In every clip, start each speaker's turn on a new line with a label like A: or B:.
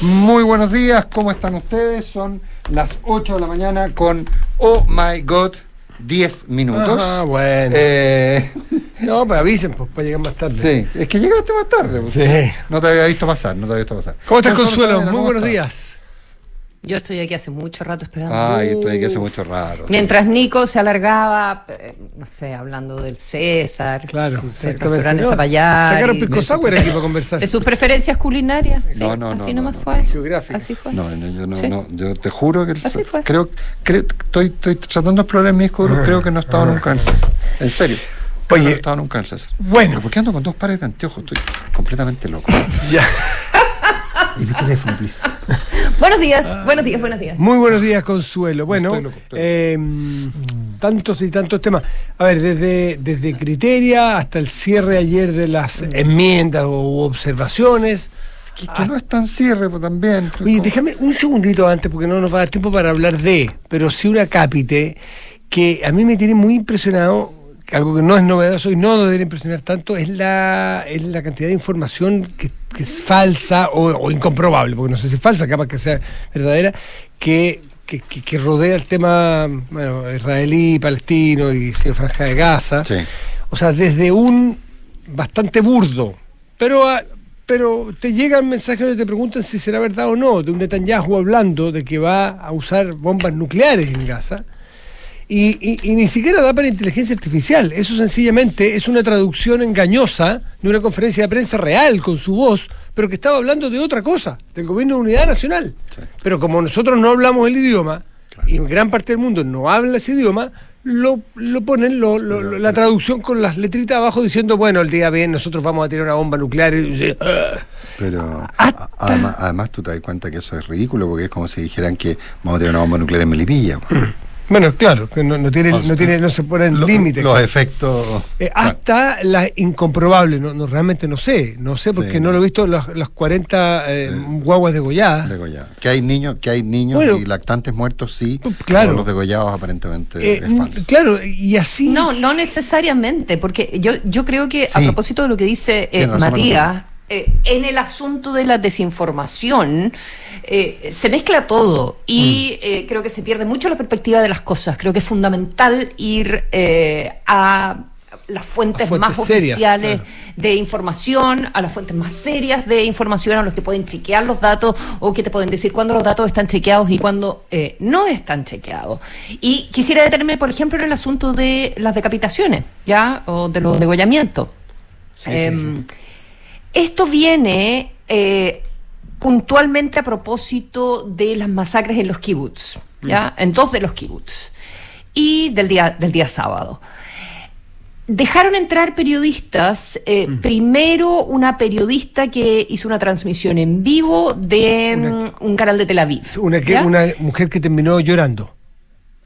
A: Muy buenos días, ¿cómo están ustedes? Son las 8 de la mañana con Oh My God, 10 minutos.
B: Ah, bueno.
A: Eh,
B: No, pues avisen, pues para llegar más tarde.
A: sí, es que llegaste más tarde. pues.
B: Sí.
A: No te había visto pasar, no te había visto pasar.
B: ¿Cómo estás, Consuelo? Muy
A: ¿cómo
B: buenos días.
C: Yo estoy aquí hace mucho rato esperando.
A: Ay, estoy aquí hace mucho rato.
C: Mientras Nico se alargaba, eh, no sé, hablando del César,
B: Claro,
C: del
B: exactamente.
C: restaurante
B: No,
C: Zapallar,
B: Sacaron
C: y
B: Pisco
C: de,
B: Sour aquí para conversar.
C: de sus preferencias culinarias. Sí,
A: No, no, no,
C: así
A: no,
C: nomás
A: no.
C: fue. Así fue.
A: No, no, yo no,
C: Sí.
A: no, yo te juro que el
C: Así
A: César-
C: fue.
A: creo, creo, estoy, estoy tratando de explorar en mi disco creo que no he estado nunca en el César. En serio.
B: Oye,
A: no he estado nunca en el César.
B: bueno.
A: ¿Pero ¿Por qué ando con dos pares de anteojos? Estoy completamente loco.
B: Ya.
A: Y mi teléfono, please.
C: Buenos días, buenos días, buenos días.
B: Muy buenos días, Consuelo. Bueno,
A: Estoy loco, estoy loco.
B: eh, tantos y tantos temas. A ver, desde, desde Criteria hasta el cierre ayer de las enmiendas o observaciones.
A: Que, que no es tan cierre, pues también.
B: Oye, déjame un segundito antes, porque no nos va a dar tiempo para hablar de, pero sí una cápite que a mí me tiene muy impresionado, algo que no es novedoso y no debería impresionar tanto, es la, es la cantidad de información que, que es falsa o, o incomprobable, porque no sé si es falsa, capaz que sea verdadera, que, que, rodea el tema bueno, israelí, palestino y sí, franja de Gaza.
A: Sí.
B: O sea, desde un bastante burdo, pero, ah, pero te llegan mensajes donde te preguntan si será verdad o no, de un Netanyahu hablando de que va a usar bombas nucleares en Gaza. Y, y- y ni siquiera da para inteligencia artificial. Eso sencillamente es una traducción engañosa de una conferencia de prensa real con su voz, pero que estaba hablando de otra cosa, del gobierno de unidad nacional. Pero como nosotros no hablamos el idioma, y gran parte del mundo no habla ese idioma, lo, lo ponen lo- lo- lo- la traducción con las letritas abajo diciendo, bueno, el día bien, nosotros vamos a tirar una bomba nuclear. Y, "Ah".
A: Pero
B: Hasta-
A: además, además tú te das cuenta que eso es ridículo porque es como si dijeran que vamos a tener una bomba nuclear en Melipilla.
B: Bueno, claro, que no, no tiene,
A: O sea,
B: no tiene, no se ponen
A: Lo-
B: límites.
A: Los efectos.
B: Eh, hasta la incomprobable, no, no, realmente no sé, no sé porque
A: Sí,
B: no
A: no.
B: lo he visto las, las 40 eh, guaguas degolladas.
A: Degollados. Que hay niños, que hay niños
B: Bueno.
A: y lactantes muertos, sí.
B: Claro.
A: pero los degollados aparentemente
B: Eh,
A: es falso.
B: claro, y así.
C: No, no necesariamente, porque yo, yo creo que a propósito de lo que dice eh, Matías, eh, en el asunto de la desinformación eh, se mezcla todo y
A: Mm.
C: eh, creo que se pierde mucho la perspectiva de las cosas. Creo que es fundamental ir eh, a las fuentes, más
B: serias,
C: oficiales
B: claro.
C: de información, a las fuentes más serias de información, a los que pueden chequear los datos o que te pueden decir cuándo los datos están chequeados y cuándo eh, no están chequeados. Y quisiera detenerme, por ejemplo, en el asunto de las decapitaciones, ¿ya? O de los degollamientos. Em, Esto viene eh, puntualmente a propósito de las masacres en los kibbutz, ¿ya? En dos de los kibbutz. Y del día, del día sábado. Dejaron entrar periodistas, eh, primero una periodista que hizo una transmisión en vivo de
B: Una-
C: mm, un canal de Tel Aviv.
B: Una, que, una mujer que terminó llorando.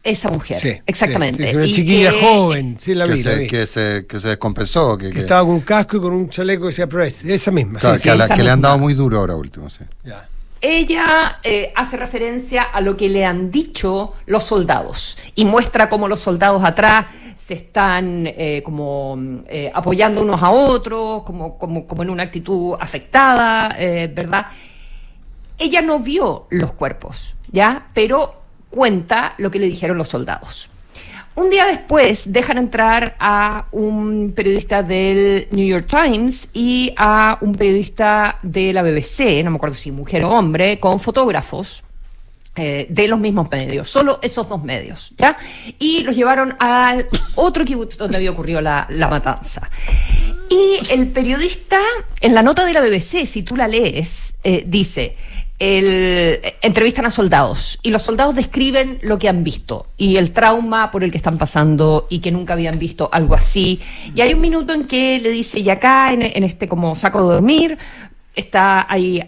C: Esa mujer,
B: Sí,
C: exactamente.
B: sí, sí, una
C: Y
B: chiquilla
C: que-
B: joven, sí, la
A: que,
B: vi. la
A: se,
B: vi.
A: que, se, que se descompensó. Que,
B: Que
A: que-
B: estaba con un casco y con un chaleco que decía Press. Esa misma.
A: claro,
B: sí,
A: que,
B: sí.
A: a la-
C: esa
A: que le han dado muy duro ahora último. Sí.
B: Ya.
C: Ella eh, hace referencia a lo que le han dicho los soldados y muestra cómo los soldados atrás se están eh, como eh, apoyando unos a otros, como, como, como en una actitud afectada, eh, ¿verdad? Ella no vio los cuerpos, ¿ya? Pero cuenta lo que le dijeron los soldados. Un día después dejan entrar a un periodista del New York Times y a un periodista de la BBC, no me acuerdo si mujer o hombre, con fotógrafos eh, de los mismos medios, solo esos dos medios, ¿ya? Y los llevaron al otro kibutz donde había ocurrido la, matanza. Y el periodista, en la nota de la BBC, si tú la lees, eh, dice, entrevistan a soldados y los soldados describen lo que han visto y el trauma por el que están pasando y que nunca habían visto algo así. Y hay un minuto en que le dice, y acá en, en este como saco de dormir, está ahí,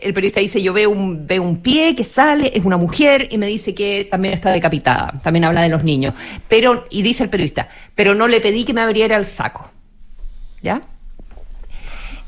C: el periodista dice, yo veo un, veo un pie que sale, es una mujer, y me dice que también está decapitada, también habla de los niños. Pero, y dice el periodista, pero no le pedí que me abriera el saco. ¿Ya?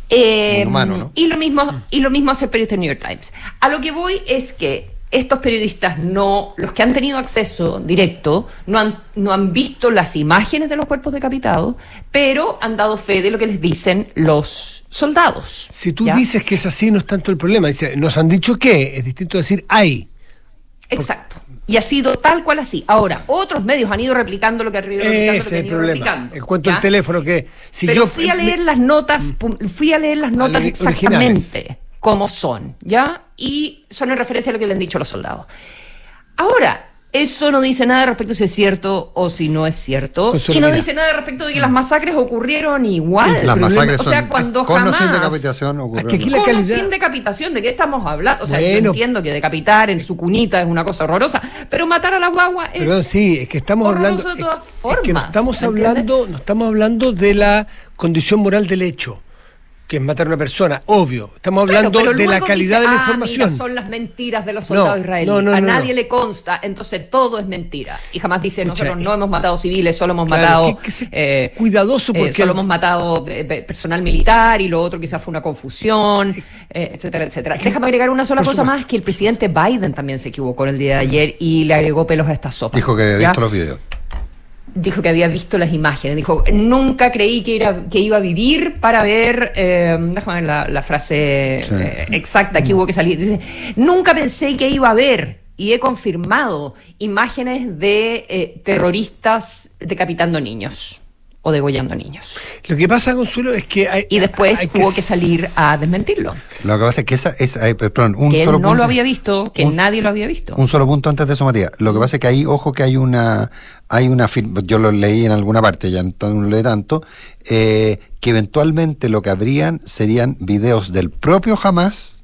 C: Eh,
A: Inhumano, ¿no?
C: Y lo mismo, y lo mismo hace el periodista New York Times. A lo que voy es que estos periodistas no, los que han tenido acceso directo, no han, no han visto las imágenes de los cuerpos decapitados, pero han dado fe de lo que les dicen los soldados.
B: Si tú
C: ¿ya?
B: dices que es así, no es tanto el problema. Dice, nos han dicho que, es distinto decir hay.
C: Exacto. Y ha sido tal cual así. Ahora, otros medios han ido replicando lo que han ido replicando, lo
B: Ese
C: que
B: es
C: han
B: el
C: ido
B: problema.
C: replicando.
B: Del
C: ¿ya?
B: teléfono que si
C: Pero
B: yo
C: fui a leer las notas, pu- fui a leer las notas exactamente cómo son, ¿ya? Y son en referencia a lo que le han dicho los soldados. Ahora, eso no dice nada respecto a si es cierto o si no es cierto.
B: Consuelo,
C: y no
B: mira.
C: dice nada respecto de que las masacres ocurrieron igual.
A: Las masacres
C: o sea,
A: son
C: cuando
A: con o sin
C: jamás-
A: decapitación ocurrieron.
B: que aquí la
C: Con o
B: calidad-
C: sin decapitación, ¿de qué estamos hablando? O sea, yo entiendo que decapitar en su cunita es una cosa horrorosa, pero matar a la guagua es...
B: Perdón, sí, es que estamos hablando.
C: horroroso de
B: es-
C: todas
B: es
C: formas,
B: que no estamos
C: ¿me
B: hablando, no estamos hablando de la condición moral del hecho, que es matar a una persona, obvio. Estamos hablando de la calidad
C: dice,
B: de la
C: "Ah,
B: información.
C: mira, son las mentiras de los soldados
B: No,
C: israelíes.
B: no, no,
C: a
B: no,
C: nadie
B: no.
C: le consta, entonces todo es mentira. Y jamás dice,
B: Escucha,
C: nosotros
B: eh,
C: no hemos matado civiles, solo hemos
B: claro,
C: matado.
B: que- que se-
C: eh,
B: cuidadoso
C: eh,
B: porque
C: solo hemos matado eh, pe- personal militar y lo otro quizás fue una confusión, eh, etcétera, etcétera. Déjame agregar una sola
B: por
C: cosa
B: supuesto.
C: más: que el presidente Biden también se equivocó el día de ayer y le agregó pelos a esta sopa.
A: Dijo que había visto los videos.
C: Dijo que había visto las imágenes. Dijo, nunca creí que, era, que iba a vivir para ver, eh, déjame ver la, la frase
A: Sí.
C: eh, exacta que hubo que salir. Dice, nunca pensé que iba a ver, y he confirmado, imágenes de eh, terroristas decapitando niños o degollando niños.
B: Lo que pasa, Consuelo, es que hay,
C: Y después
B: hay
C: hubo que salir a desmentirlo.
A: Lo que pasa es que esa es, eh, perdón, un
C: Que él
A: solo
C: no
A: punto-
C: lo había visto, que
A: un-
C: nadie lo había visto.
A: Un solo punto antes de eso, Matías. Lo que pasa es que ahí, ojo que hay una, hay una, yo lo leí en alguna parte, ya no no lo leí tanto, eh, que eventualmente lo que habrían serían videos del propio Hamas,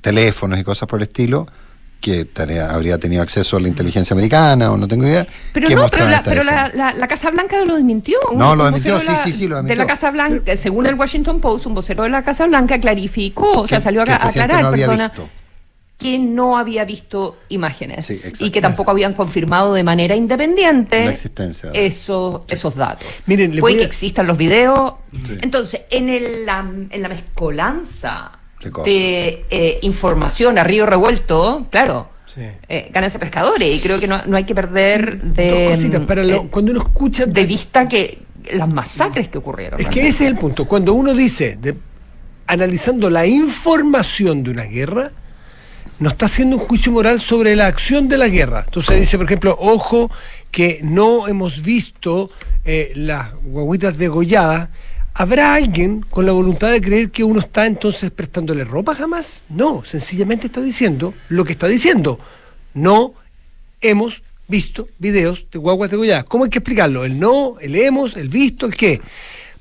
A: teléfonos y cosas por el estilo, que tarea- habría tenido acceso a la inteligencia americana o no tengo idea.
C: Pero
A: que
C: no, pero, la, pero la, la- la Casa Blanca lo desmintió.
A: No, lo desmintió,
C: de
A: sí, sí, sí, lo
C: De
A: desmintió.
C: la Casa Blanca, según el Washington Post, un vocero de la Casa Blanca clarificó, o sea,
A: Que-
C: salió a,
A: que el
C: a
A: presidente
C: aclarar,
A: no había
C: perdona,
A: visto.
C: que no había visto imágenes
A: Sí,
C: y que tampoco habían confirmado de manera independiente
A: La existencia.
C: esos, esos datos.
B: Miren, le
C: Puede
B: voy
C: que
B: a-
C: existan los videos.
A: Sí.
C: Entonces, en, el- la, en la mezcolanza
A: De
C: eh, información a río revuelto, claro.
B: Sí.
C: Eh, pescadores y creo que no, no hay que perder de,
B: Dos cositas, para lo-
C: eh,
B: cuando uno escucha
C: de vista que las masacres que ocurrieron.
B: Es que ese es el punto. Cuando uno dice, de- analizando la información de una guerra, no está haciendo un juicio moral sobre la acción de la guerra. Entonces dice, por ejemplo, ojo, que no hemos visto eh, las guaguitas degolladas. ¿Habrá alguien con la voluntad de creer que uno está entonces prestándole ropa jamás? No, sencillamente está diciendo lo que está diciendo. No hemos visto videos de guaguas degolladas. ¿Cómo hay que explicarlo? El no, el hemos, el visto, el qué.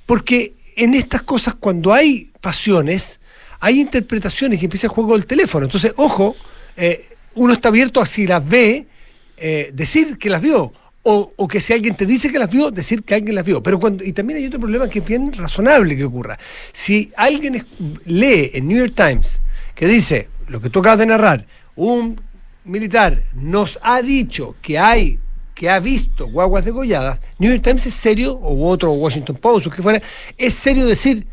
B: Porque en estas cosas, cuando hay pasiones, hay interpretaciones y empieza el juego del teléfono. Entonces, ojo, eh, uno está abierto a si las ve, eh, decir que las vio. O, que si alguien te dice que las vio, decir que alguien las vio. Pero cuando, y también hay otro problema que es bien razonable que ocurra. Si alguien lee en New York Times que dice lo que tú acabas de narrar, un militar nos ha dicho que hay que ha visto guaguas degolladas, New York Times es serio, o otro Washington Post, o que fuera, es serio decir,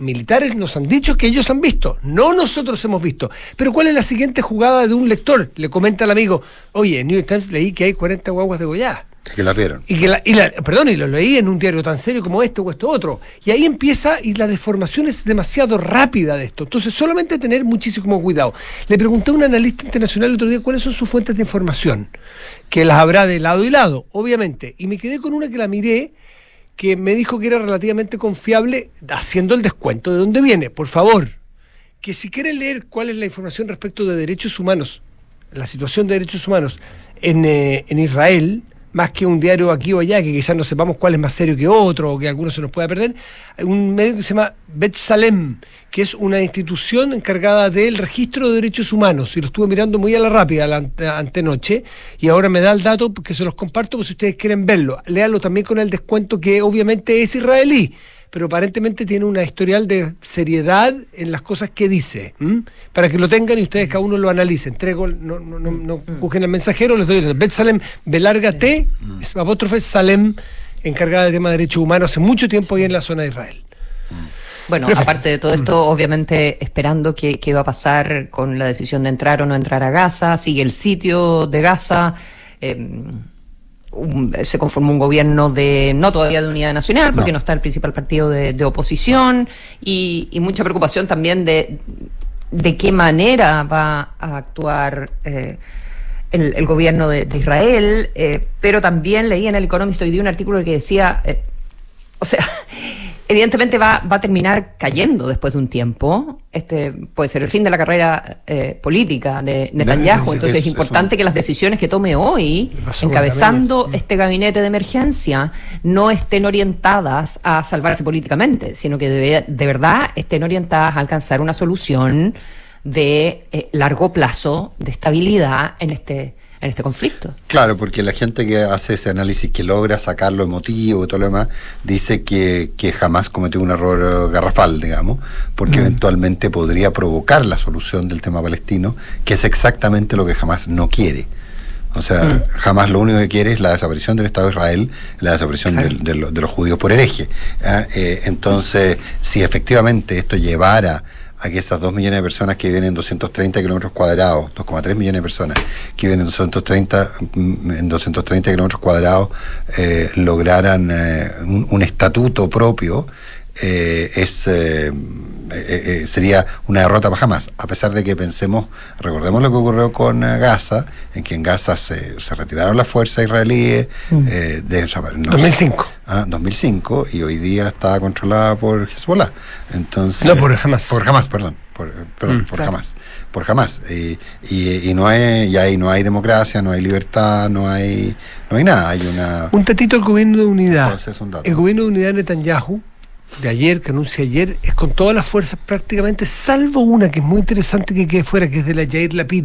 B: militares nos han dicho que ellos han visto, no nosotros hemos visto. Pero ¿cuál es la siguiente jugada de un lector? Le comenta al amigo, oye, en New York Times leí que hay 40 guaguas degolladas.
A: Que la vieron.
B: Y que la, y la- perdón, y lo leí en un diario tan serio como este o esto otro. Y ahí empieza, y la deformación es demasiado rápida de esto. Entonces, solamente tener muchísimo cuidado. Le pregunté a un analista internacional el otro día cuáles son sus fuentes de información, que las habrá de lado y lado, obviamente. Y me quedé con una que la miré, que me dijo que era relativamente confiable, haciendo el descuento de dónde viene. Por favor, que si quieren leer cuál es la información respecto de derechos humanos, la situación de derechos humanos en, eh, en Israel, más que un diario aquí o allá, que quizás no sepamos cuál es más serio que otro, o que alguno se nos pueda perder, hay un medio que se llama Bet Salem, que es una institución encargada del registro de derechos humanos, y lo estuve mirando muy a la rápida la ante- antenoche, y ahora me da el dato que se los comparto por si ustedes quieren verlo. Léalo también con el descuento que obviamente es israelí, pero aparentemente tiene una historial de seriedad en las cosas que dice, ¿m? para que lo tengan y ustedes cada uno lo analicen. Entrego, no, no, no, no busquen al mensajero, les doy el Bet Salem, B larga T, es apóstrofe Salem, encargada de temas de derechos humanos hace mucho tiempo ahí en la zona de Israel.
C: Bueno, aparte de todo esto, obviamente esperando qué, qué va a pasar con la decisión de entrar o no entrar a Gaza, sigue el sitio de Gaza. Eh, un- se conformó un gobierno de, no todavía de unidad nacional, porque no,
A: No.
C: está el principal partido de, de oposición, y, y mucha preocupación también de, de qué manera va a actuar eh, el, el gobierno de, de Israel, eh, pero también leí en el Economist hoy día un artículo que decía, eh, o sea, evidentemente va, va a terminar cayendo después de un tiempo. Este puede ser el fin de la carrera eh, política de Netanyahu. Entonces es importante que las decisiones que tome hoy, encabezando este gabinete de emergencia, no estén orientadas a salvarse políticamente, sino que de, de verdad estén orientadas a alcanzar una solución de eh, largo plazo, de estabilidad en este, en este conflicto.
A: Claro, porque la gente que hace ese análisis, que logra sacar lo emotivo y todo lo demás, dice que, que jamás cometió un error eh, garrafal, digamos, porque eventualmente podría provocar la solución del tema palestino, que es exactamente lo que jamás no quiere. O sea, jamás lo único que quiere es la desaparición del Estado de Israel, la desaparición
C: Claro.
A: del- de, lo- de los judíos por hereje. Eh, entonces, si efectivamente esto llevara a que esas 2 millones de personas que viven en 230 kilómetros cuadrados, 2,3 millones de personas que viven en 230, mm, en 230 kilómetros cuadrados, eh, lograran eh, un, un estatuto propio, eh, es eh, eh, eh, sería una derrota para jamás, a pesar de que pensemos, recordemos lo que ocurrió con eh, Gaza, en que en Gaza se, se retiraron las fuerzas israelíes, eh, de, no sé,
B: 2005.
A: Ah, 2005 y hoy día está controlada por Hezbollah. Entonces,
B: No, por Hamas.
A: Por Hamas, perdón. Por, perdón,
B: Mm.
A: por
C: Claro.
A: Hamas. Por Hamas. Y, y, y no hay, y ahí no hay democracia, no hay libertad, no hay, no hay nada. Hay una.
B: Un tatito del gobierno de unidad.
A: Entonces, un dato.
B: El gobierno de unidad de Netanyahu, de ayer, que anuncia ayer, es con todas las fuerzas prácticamente, salvo una que es muy interesante que quede fuera, que es de la Jair Lapid,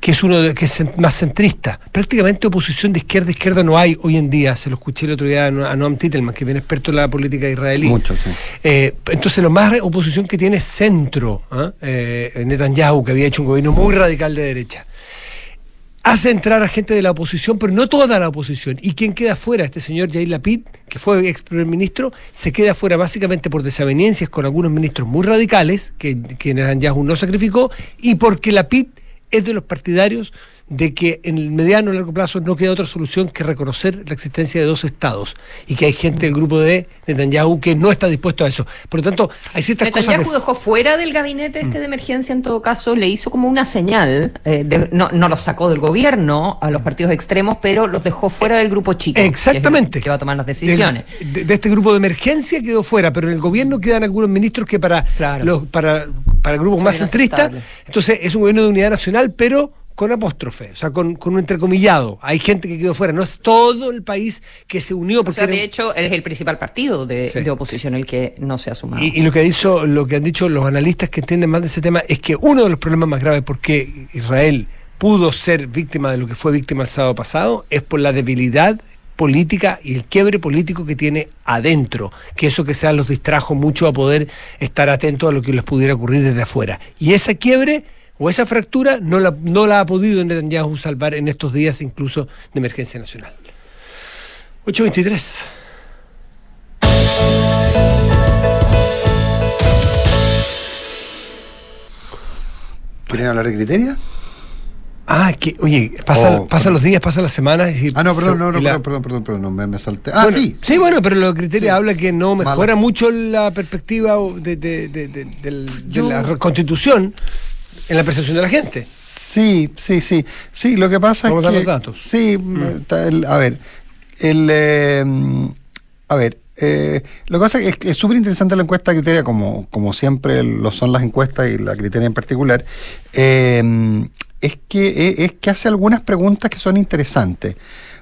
B: que es uno de, que es más centrista. Prácticamente oposición de izquierda a izquierda no hay hoy en día. Se lo escuché el otro día a No- a Noam Titelman, que viene experto en la política israelí.
A: Mucho, sí.
B: Eh, entonces, lo más oposición que tiene es centro. ¿ah? Eh, Netanyahu, que había hecho un gobierno muy radical de derecha. Hace entrar a gente de la oposición, pero no toda la oposición. ¿Y quién queda fuera? Este señor Yair Lapid, que fue ex primer ministro, se queda fuera básicamente por desavenencias con algunos ministros muy radicales, que, que Netanyahu no sacrificó, y porque Lapid es de los partidarios de que en el mediano o largo plazo no queda otra solución que reconocer la existencia de dos estados y que hay gente del grupo de Netanyahu que no está dispuesto a eso. Por lo tanto, hay ciertas cosas...
C: Netanyahu
B: que-
C: dejó fuera del gabinete este de emergencia, en todo caso, le hizo como una señal, eh, de- no, no los sacó del gobierno a los partidos extremos, pero los dejó fuera del grupo chico. que es el
B: Exactamente.
C: Que va a tomar las decisiones.
B: De, de este grupo de emergencia quedó fuera, pero en el gobierno quedan algunos ministros que para
C: Claro.
B: los para, para grupos más centristas, entonces es un gobierno de unidad nacional, pero con apóstrofe, o sea, con, con un entrecomillado. Hay gente que quedó fuera, no es todo el país que se unió.
C: O
B: Porque
C: sea,
B: era-
C: de hecho, es el principal partido de,
B: Sí.
C: de oposición el que no se ha sumado.
B: Y, y lo que hizo, lo que han dicho los analistas que entienden más de ese tema es que uno de los problemas más graves por qué Israel pudo ser víctima de lo que fue víctima el sábado pasado es por la debilidad política y el quiebre político que tiene adentro, que eso que sea los distrajo mucho a poder estar atentos a lo que les pudiera ocurrir desde afuera. Y esa quiebre o esa fractura no la, no la ha podido Netanyahu salvar en estos días incluso de emergencia nacional. 823.
A: ¿Quieren hablar de criteria?
B: Ah, que, oye, pasan,
A: Oh,
B: pasan los días, pasan las semanas. Y,
A: Ah, no, perdón, no, no,
B: la-
A: perdón, perdón, perdón, perdón, no, me, me salté. Ah,
B: Bueno,
A: sí.
B: Sí, bueno, pero los criterios
A: Sí.
B: habla que no mejora
A: Mala.
B: mucho la perspectiva de, de- la constitución en la percepción de la gente.
A: Sí, sí, sí. Sí, lo que pasa
B: Vamos
A: es que.
B: los datos.
A: Sí, el- a ver. El, eh, a ver. eh, lo que pasa es que es súper interesante la encuesta criteria, como, como siempre lo son las encuestas y la criteria en particular. eh, es, que, eh, es que hace algunas preguntas que son interesantes.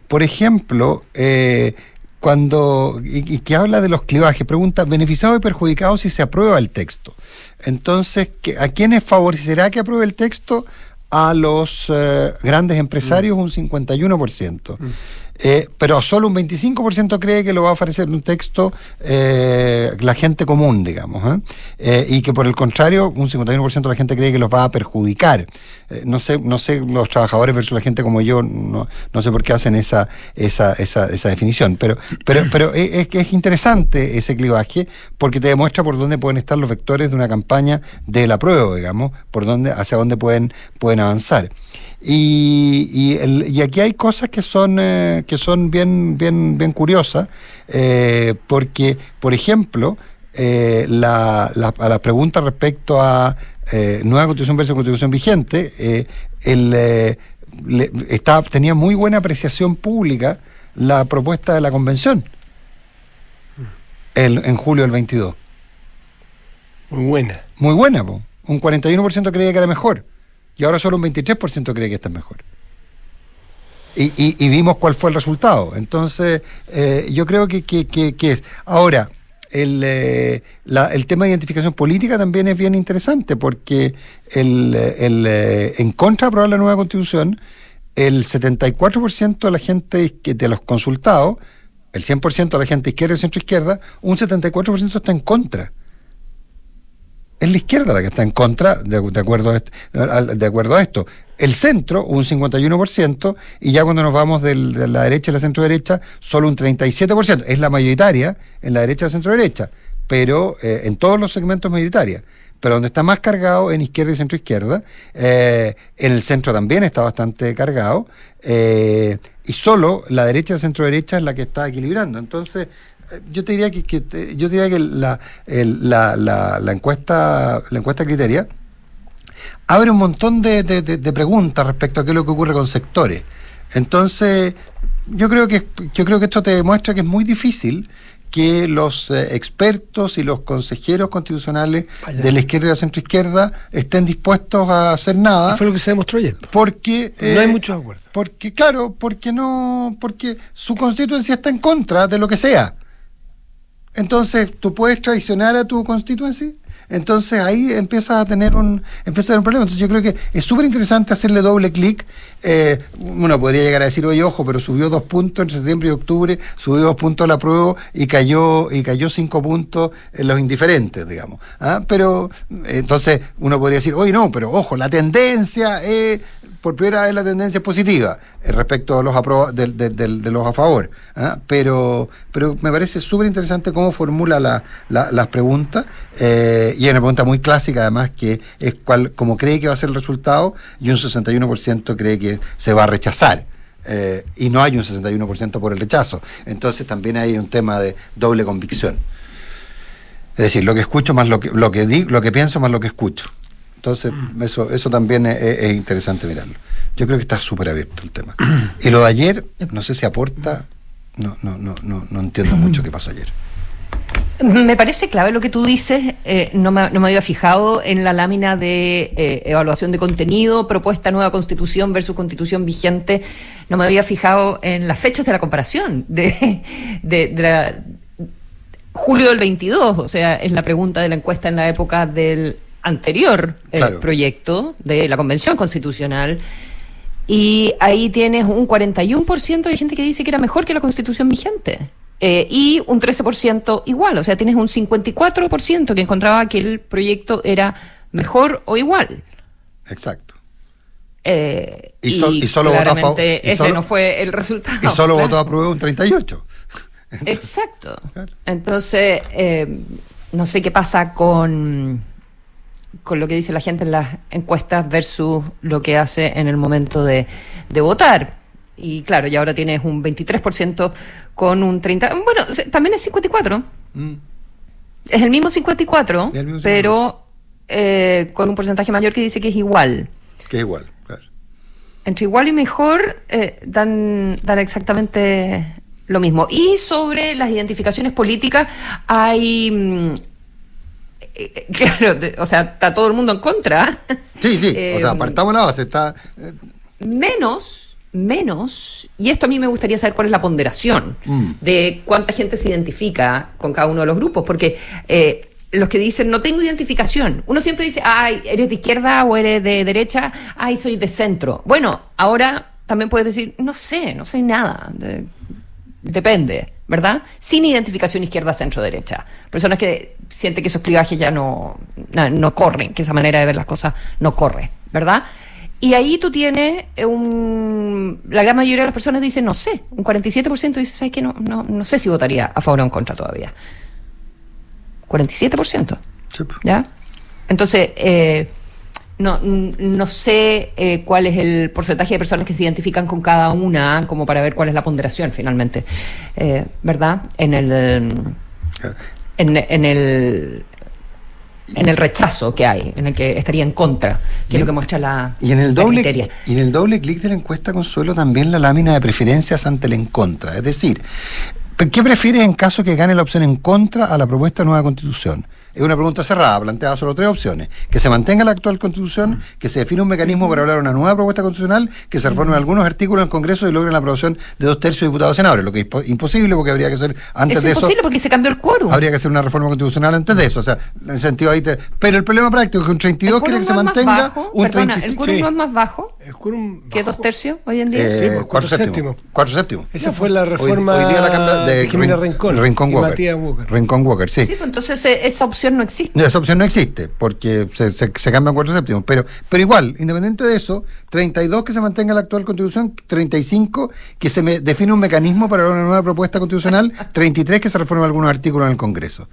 A: Por ejemplo, eh, cuando y, y que habla de los clivajes, pregunta beneficiado y perjudicado si se aprueba el texto. Entonces, ¿qué- ¿a quiénes favorecerá que apruebe el texto? A los eh, grandes empresarios un 51%. Eh, pero solo un 25% cree que lo va a ofrecer un texto eh, la gente común, digamos, ¿eh? Eh, y que por el contrario, un 51% de la gente cree que los va a perjudicar. No sé, no sé los trabajadores versus la gente como yo, no, no sé por qué hacen esa, esa, esa, esa definición, pero, pero, pero es, que es interesante ese clivaje porque te demuestra por dónde pueden estar los vectores de una campaña de la prueba, digamos, por dónde, hacia dónde pueden, pueden avanzar. Y, y, el, y, aquí hay cosas que son, eh, que son bien, bien, bien curiosas, eh, porque, por ejemplo, eh, la, la, a las preguntas respecto a eh, nueva constitución versus constitución vigente, el, le, está, tenía muy buena apreciación pública la propuesta de la convención el, en julio del 22.
B: Muy buena.
A: Muy buena, po. un 41% creía que era mejor y ahora solo un 23% cree que está mejor. Y, y, y, vimos cuál fue el resultado. Entonces, eh, yo creo que, es. Ahora, el, eh, el tema de identificación política también es bien interesante, porque el, el, eh, en contra de aprobar la nueva constitución, el 74% de la gente de los consultados, el 100% de la gente izquierda y centro-izquierda, un 74% está en contra es la izquierda la que está en contra, de, de, acuerdo, a de acuerdo a esto. El centro, un 51%, y ya cuando nos vamos de la derecha y la centro-derecha, solo un 37%. Es la mayoritaria en la derecha la centro-derecha, pero eh, en todos los segmentos mayoritaria. Pero donde está más cargado en izquierda y centro-izquierda, eh, en el centro también está bastante cargado, eh, y solo la derecha y centro-derecha es la que está equilibrando. Entonces, yo te diría que, que yo diría que la, el, la, la, la, encuesta la encuesta criteria abre un montón de, de, de, de, preguntas respecto a qué es lo que ocurre con sectores. Entonces, yo creo que yo creo que esto te demuestra que es muy difícil que los eh, expertos y los consejeros constitucionales Vaya. de la izquierda y la centroizquierda estén dispuestos a hacer nada.
B: ¿Qué fue lo que se demostró ayer?
A: Porque
B: eh, no hay muchos acuerdos.
A: Porque claro, porque no, porque su constituencia está en contra de lo que sea. Entonces, ¿tú puedes traicionar a tu constituency? Entonces ahí empiezas a tener un, empieza a tener un problema. Entonces yo creo que es súper interesante hacerle doble clic. Eh, uno podría llegar a decir, oye, ojo, pero subió dos puntos entre septiembre y octubre, subió dos puntos la prueba y cayó, y cayó cinco puntos en los indiferentes, digamos. ¿Ah? Pero entonces uno podría decir, oye, no, pero ojo, la tendencia es por primera vez la tendencia es positiva eh, respecto a los de, de, los a favor. ¿eh? Pero, pero me parece súper interesante cómo formula la, la, las preguntas. Eh, y hay una pregunta muy clásica, además, que es cuál, cómo cree que va a ser el resultado, y un 61% cree que se va a rechazar. Eh, y no hay un 61% por el rechazo. Entonces también hay un tema de doble convicción. Es decir, lo que escucho más lo que, lo que digo, lo que pienso más lo que escucho. Entonces, eso, eso también es, es, interesante mirarlo. Yo creo que está súper abierto el tema. Y lo de ayer, no sé si aporta, no, no, no, no, no entiendo mucho qué pasó ayer.
C: Me parece clave lo que tú dices. Eh, no, me, no, me, había fijado en la lámina de eh, evaluación de contenido, propuesta nueva constitución versus constitución vigente. No me había fijado en las fechas de la comparación de, de, de la, julio del 22. O sea, es la pregunta de la encuesta en la época del anterior claro. eh, proyecto de la Convención Constitucional. Y ahí tienes un 41% de gente que dice que era mejor que la Constitución vigente. Eh, y un 13% igual, o sea, tienes un 54% que encontraba que el proyecto era mejor o igual.
A: Exacto.
C: Eh,
A: y, so, y, solo
C: votó
A: a favor.
C: Ese solo, no fue el resultado.
A: Y solo claro. votó a prueba un 38.
C: Exacto. Claro. Entonces, eh, no sé qué pasa con con lo que dice la gente en las encuestas versus lo que hace en el momento de, de votar. Y claro, y ahora tienes un 23% con un 30%. Bueno, también es 54%. Mm. Es el mismo 54%, el mismo pero eh, con un porcentaje mayor que dice que es igual.
A: Que es igual, claro.
C: Entre igual y mejor eh, dan, dan exactamente lo mismo. Y sobre las identificaciones políticas hay claro, o sea, está todo el mundo en contra.
A: Sí, sí, eh, o sea, apartamos la base, está...
C: Eh. Menos, menos, y esto a mí me gustaría saber cuál es la ponderación mm. de cuánta gente se identifica con cada uno de los grupos, porque eh, los que dicen no tengo identificación, uno siempre dice, ay, eres de izquierda o eres de derecha, ay, soy de centro. Bueno, ahora también puedes decir, no sé, no sé nada. de- depende, ¿verdad? Sin identificación izquierda, centro, derecha. Personas que sienten que esos clivajes ya no, no, no corren, que esa manera de ver las cosas no corre, ¿verdad? Y ahí tú tienes eh, un... La gran mayoría de las personas dicen, no sé. Un 47% dice, ¿sabes qué? No, no, no sé si votaría a favor o en contra todavía. 47%.
A: Sí, pues.
C: ¿Ya? Entonces, eh, no, no sé eh, cuál es el porcentaje de personas que se identifican con cada una, como para ver cuál es la ponderación finalmente, eh, ¿verdad? En el, en, en el, en el rechazo que hay, en el que estaría en contra, que es lo que muestra la
A: Y en el doble y en el doble clic de la encuesta Consuelo también la lámina de preferencias ante el en contra, es decir, ¿qué prefieres en caso que gane la opción en contra a la propuesta de nueva constitución? Es una pregunta cerrada, planteada solo tres opciones. Que se mantenga la actual constitución, que se define un mecanismo para hablar de una nueva propuesta constitucional, que se reformen algunos artículos en el Congreso y logren la aprobación de dos tercios de diputados y senadores, lo que es impo- imposible porque habría que ser antes
C: Es
A: de eso.
C: imposible porque se cambió el quórum.
A: Habría que hacer una reforma constitucional antes de eso, o sea, en sentido ahí te- Pero el problema práctico es que un 32
C: ¿El
A: quiere que se
C: es
A: mantenga,
C: bajo?
A: un
C: Perdona,
A: 35...
C: ¿El quórum
B: sí.
C: no es más bajo
B: El quórum
C: que dos tercios hoy en día?
A: Eh,
B: Sí, pues,
A: cuatro
B: cuatro
A: séptimos.
B: séptimos.
A: Cuatro séptimos.
B: Esa fue la
A: Hoy-
B: reforma
A: hoy día la cambia-
B: de Jimena
A: Rin-
B: Rincón,
A: Rincón Walker. Rincón Walker, sí.
C: Sí, pues entonces eh, esa opción no existe.
A: No, Esa opción no existe, porque se, se, se cambian cuatro séptimos. Pero, pero igual, independiente de eso, 32 que se mantenga la actual constitución, 35 que se me, define un mecanismo para una nueva propuesta constitucional, 33 que se reformen algunos artículos en el Congreso.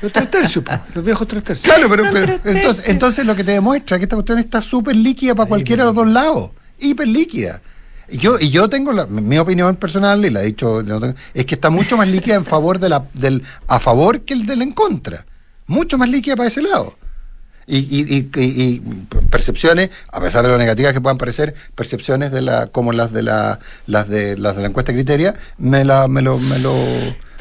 B: Los tres tercios, los viejos tres tercios.
A: Claro, pero, entonces, entonces lo que te demuestra es que esta cuestión está súper líquida para cualquiera de los dos lados. Hiper líquida. Yo, y yo tengo la- mi opinión personal, y la he dicho, es que está mucho más líquida en favor de la, del a favor que el del en contra. Mucho más líquida para ese lado. Y, y, y- y- y percepciones, a pesar de lo negativas que puedan parecer, percepciones de la, como las de la, las de las de la encuesta criteria, me la, me lo, me lo,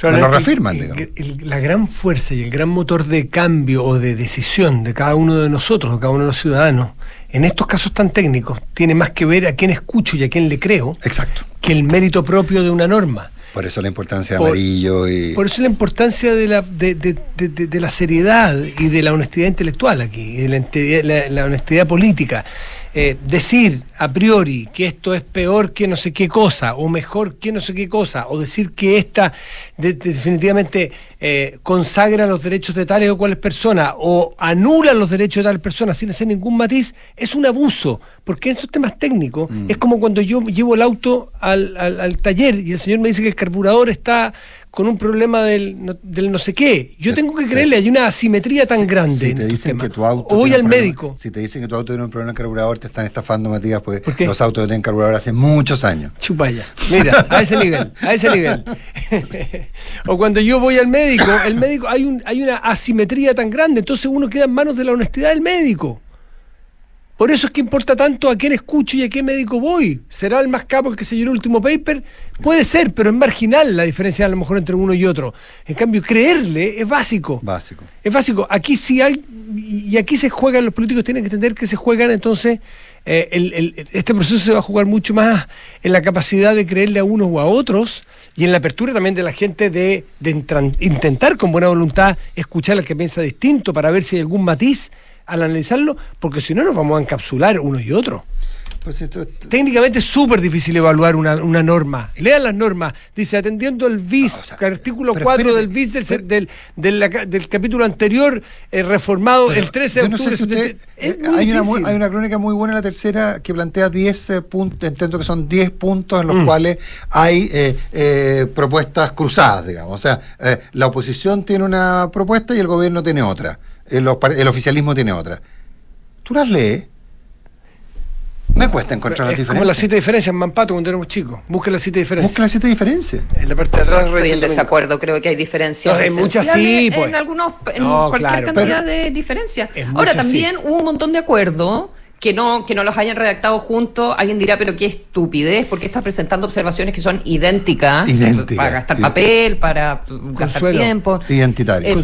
A: me lo reafirman,
B: el- la gran fuerza y el gran motor de cambio o de decisión de cada uno de nosotros, de cada uno de los ciudadanos, en estos casos tan técnicos, tiene más que ver a quién escucho y a quién le creo
A: Exacto.
B: que el mérito propio de una norma.
A: Por eso la importancia de amarillo y.
B: Por eso la importancia de la, de, de- de- de- la seriedad y de la honestidad intelectual aquí, y de la- la honestidad política. Eh, decir a priori que esto es peor que no sé qué cosa, o mejor que no sé qué cosa, o decir que esta de- de- definitivamente eh, consagra los derechos de tales o cuales personas, o anula los derechos de tales personas sin hacer ningún matiz, es un abuso. Porque en estos temas técnicos es como cuando yo llevo el auto al, al- al taller y el señor me dice que el carburador está con un problema del no, del no sé qué. Yo tengo que creerle, hay una asimetría tan grande.
A: Si
B: en
A: te
B: estos
A: dicen que tu auto.
B: o voy al
A: problema-
B: médico.
A: Si te dicen que tu auto tiene un problema de carburador, te están estafando, Matías,
B: ¿Por qué?
A: los autos que tienen carburador hace muchos años.
B: Chupaya. Mira, a ese nivel, a ese nivel. o cuando yo voy al médico, el médico hay un hay una asimetría tan grande, entonces uno queda en manos de la honestidad del médico. Por eso es que importa tanto a quién escucho y a qué médico voy. ¿Será el más capo el que se dio el último paper? Puede ser, pero es marginal la diferencia a lo mejor entre uno y otro. En cambio, creerle es básico.
A: Básico.
B: Es básico. Aquí sí hay, y aquí se juegan, los políticos tienen que entender que se juegan, entonces, eh, el- el- este proceso se va a jugar mucho más en la capacidad de creerle a unos o a otros y en la apertura también de la gente de, de entran- intentar con buena voluntad escuchar al que piensa distinto para ver si hay algún matiz al analizarlo, porque si no nos vamos a encapsular unos y otros.
A: Pues esto- esto-
B: Técnicamente es súper difícil evaluar una, una norma. Lean las normas. Dice, atendiendo el BIS,
A: No, o sea,
B: artículo
A: pero
B: 4
A: espérate,
B: del BIS del,
A: pero-
B: del, del, la- del capítulo anterior, eh, reformado
A: pero
B: el 13 de
A: no
B: octubre.
A: sé si usted-
B: del- es
A: eh,
B: muy
A: hay, una, hay una crónica muy buena en la tercera que plantea 10 eh, puntos, entiendo que son 10 puntos en los
B: Mm.
A: cuales hay eh, propuestas cruzadas, digamos. O sea, eh, la oposición tiene una propuesta y el gobierno tiene otra. El, el oficialismo tiene otra. ¿Tú las lees? Me cuesta encontrar las
B: es como las
A: diferencias.
B: siete diferencias en Mampato cuando éramos chicos. Busquen las siete diferencias.
A: Busca las siete diferencias.
B: En la parte de atrás.
C: Estoy en desacuerdo, creo que hay diferencias.
B: No, en muchas sí, pues.
C: En algunos, en
B: No,
C: cualquier
B: claro,
C: cantidad de diferencias.
B: En
C: Ahora, también hubo un montón de acuerdos que no, que no los hayan redactado juntos. Alguien dirá, pero qué estupidez, porque estás presentando observaciones que son idénticas.
A: Idénticas,
C: Para gastar
A: sí.
C: papel, para mm, gastar
B: Consuelo.
C: tiempo.
A: Identitario.
C: Eh,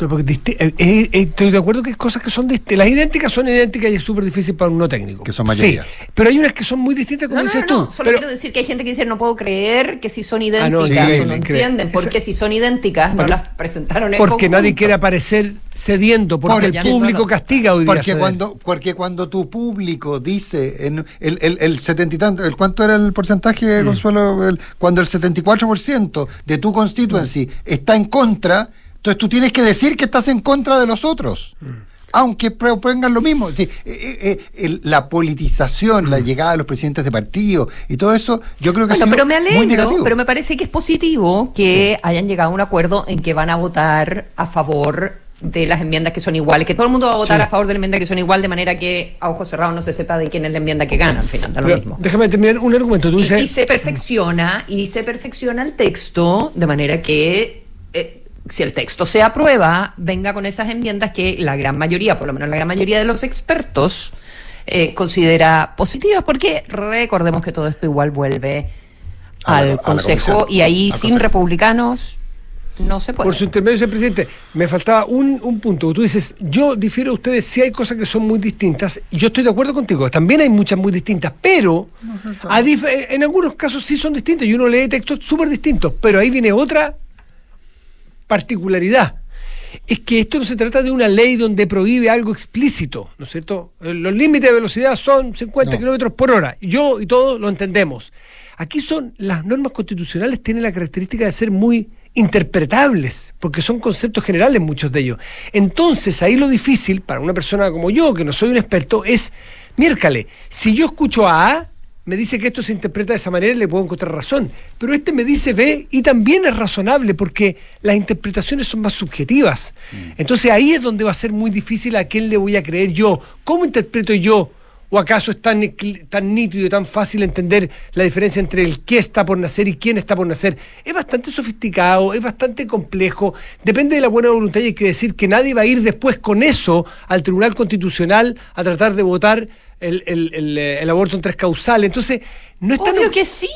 B: Eh, eh, eh, estoy de acuerdo que hay cosas que son distintas. Las idénticas son idénticas y es súper difícil para un no técnico.
A: Que son mayoría.
B: Sí, pero hay unas que son muy distintas, como
C: No, no,
B: dices
C: no, no,
B: tú.
C: Solo
B: pero-
C: quiero decir que hay gente que dice no puedo creer que si son
B: Ah,
C: idénticas,
B: no,
A: sí,
C: o no entienden,
B: Esa-
C: porque si son idénticas no las presentaron en
B: porque nadie quiere aparecer cediendo, porque
A: Porque-
B: el público castiga hoy día.
A: Porque
B: ceder.
A: cuando, porque cuando tu público dice, en el, el, el 70 y tanto, el, ¿cuánto era el porcentaje,
B: Mm.
A: Consuelo? El- cuando el 74% de tu constituency está en contra, entonces tú tienes que decir que estás en contra de los otros.
B: Mm.
A: Aunque propongan lo mismo. Sí, eh, eh, eh, el- la politización,
B: Mm.
A: la llegada de los presidentes de partido y todo eso, yo creo que ha
C: Bueno,
A: sido
C: pero me
A: muy
C: alegro,
A: negativo.
C: pero me parece que es positivo que hayan llegado a un acuerdo en que van a votar a favor de las enmiendas que son iguales, que todo el mundo va a votar
B: Sí.
C: a favor de la enmienda que son igual, de manera que a ojos cerrados no se sepa de quién es la enmienda que gana, al final, da lo
B: Pero
C: mismo.
B: déjame terminar un argumento. Tú
C: Y,
B: dices,
C: y se perfecciona, y se perfecciona el texto, de manera que eh, si el texto se aprueba, venga con esas enmiendas que la gran mayoría, por lo menos la gran mayoría de los expertos, eh, considera positivas, porque recordemos que todo esto igual vuelve
A: A
C: al
A: la
C: Consejo y ahí sin
A: Consejo.
C: republicanos no se puede.
B: Por su intermedio, señor presidente, me faltaba un, un punto. Tú dices, yo difiero a ustedes si hay cosas que son muy distintas, y yo estoy de acuerdo contigo, también hay muchas muy distintas, pero a dif- en algunos casos sí son distintos, y uno lee textos súper distintos, pero ahí viene otra particularidad. Es que esto no se trata de una ley donde prohíbe algo explícito, ¿no es cierto? Eh, Los límites de velocidad son 50
A: No.
B: kilómetros por hora. Yo y todos lo entendemos. Aquí son, las normas constitucionales tienen la característica de ser muy interpretables, porque son conceptos generales muchos de ellos. Entonces, ahí lo difícil para una persona como yo, que no soy un experto, es, miércale, si yo escucho a A, me dice que esto se interpreta de esa manera y le puedo encontrar razón. Pero este me dice B y también es razonable porque las interpretaciones son más subjetivas. Entonces ahí es donde va a ser muy difícil a quién le voy a creer yo. ¿Cómo interpreto yo? ¿O acaso es tan, tan nítido y tan fácil entender la diferencia entre el qué está por nacer y quién está por nacer? Es bastante sofisticado, es bastante complejo, depende de la buena voluntad y hay que decir que nadie va a ir después con eso al Tribunal Constitucional a tratar de votar el, el- el, eh, el aborto en tres causales. Entonces, no es tan...
C: Obvio que sí.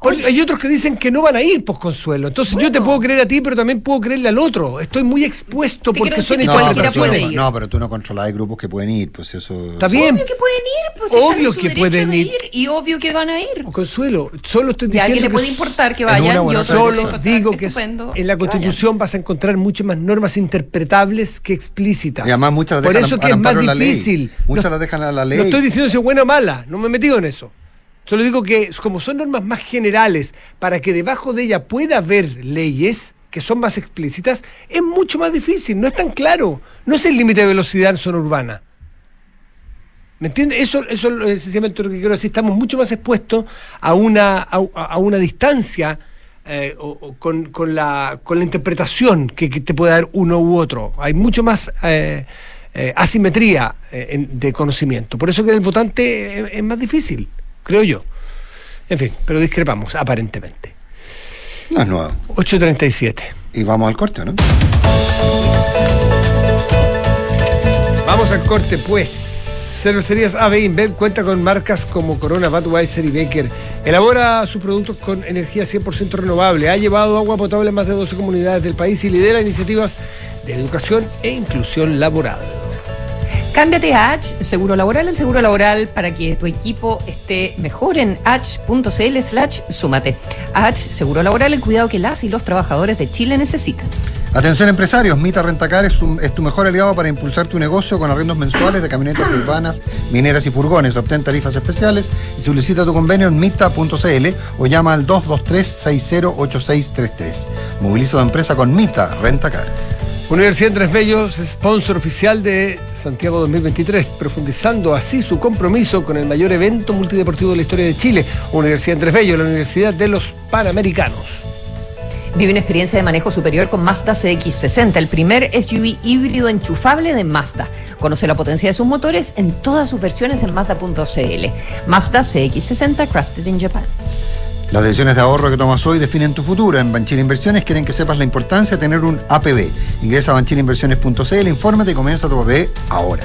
B: Por- hay otros que dicen que no van a ir, pues Consuelo. Entonces yo te puedo creer a ti, pero también puedo creerle al otro. Estoy muy expuesto porque son
A: No, pero
C: cualquiera puede
A: no,
C: ir.
A: no, pero tú no controlas, hay grupos que pueden ir, pues eso...
B: Está bien.
C: Obvio que pueden ir, pues
B: Obvio
C: su
B: que
C: derecho
B: pueden
C: de
B: ir.
C: y obvio que van a ir.
B: Consuelo, solo estoy
C: Y a
B: diciendo
C: alguien le puede importar que vayan
A: una
C: y
A: buena
C: otro le puede
B: Solo digo que
C: estupendo
B: en la. Constitución vas a encontrar muchas más normas interpretables que explícitas.
A: Y además muchas las
B: Por
A: dejan
B: eso
A: al-
B: que es más difícil.
A: Muchas
B: No-
A: las dejan a la ley.
B: No estoy diciendo si es buena o mala, no me he metido en eso. Solo digo que como son normas más generales, para que debajo de ella pueda haber leyes que son más explícitas, es mucho más difícil, no es tan claro. No es el límite de velocidad en zona urbana. ¿Me entiendes? Eso, eso es sencillamente lo que quiero decir. Estamos mucho más expuestos a una, a, una distancia eh, o- con, con la, con la interpretación que, te puede dar uno u otro. Hay mucho más eh, eh, asimetría de conocimiento. Por eso que el votante es más difícil, creo yo. En fin, pero discrepamos, aparentemente.
A: No es nuevo.
B: 8.37.
A: Y vamos al corte, ¿no?
B: Vamos al corte, pues. Cervecerías AB InBev cuenta con marcas como Corona, Budweiser y Becker. Elabora sus productos con energía 100% renovable. Ha llevado agua potable a más de 12 comunidades del país y lidera iniciativas de educación e inclusión laboral.
C: Cámbiate a H, Seguro Laboral, el seguro laboral para que tu equipo esté mejor en h.cl slash súmate. H, Seguro Laboral, el cuidado que las y los trabajadores de Chile necesitan.
A: Atención empresarios, Mita Rentacar es, tu mejor aliado para impulsar tu negocio con arrendos mensuales de camionetas urbanas, mineras y furgones. Obtén tarifas especiales y solicita tu convenio en mita.cl o llama al 223-608633. Moviliza tu empresa con Mita Rentacar.
B: Universidad Andrés Bello es sponsor oficial de Santiago 2023, profundizando así su compromiso con el mayor evento multideportivo de la historia de Chile. Universidad Andrés Bello, la Universidad de los Panamericanos.
C: Vive una experiencia de manejo superior con Mazda CX60, el primer SUV híbrido enchufable de Mazda. Conoce la potencia de sus motores en todas sus versiones en Mazda.cl. Mazda CX60 Crafted in Japan.
A: Las decisiones de ahorro que tomas hoy definen tu futuro. En Banchile Inversiones quieren que sepas la importancia de tener un APB. Ingresa a banchileinversiones.cl, infórmate y comienza tu APB ahora.